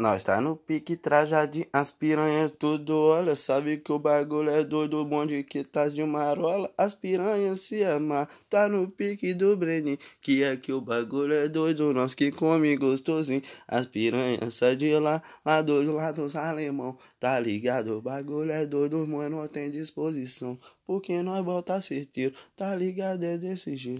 Nós tá no pique trajadinho, as piranhas tudo olha. Sabe que o bagulho é doido, o bonde que tá de marola. As piranhas se amar, tá no pique do Brenin. Que é que o bagulho é doido, nós que come gostosinho. As piranhas sai de lá, lá do lado dos alemão. Tá ligado, o bagulho é doido, mano, tem disposição. Porque nós bota certeiro, tá ligado, é desse jeito.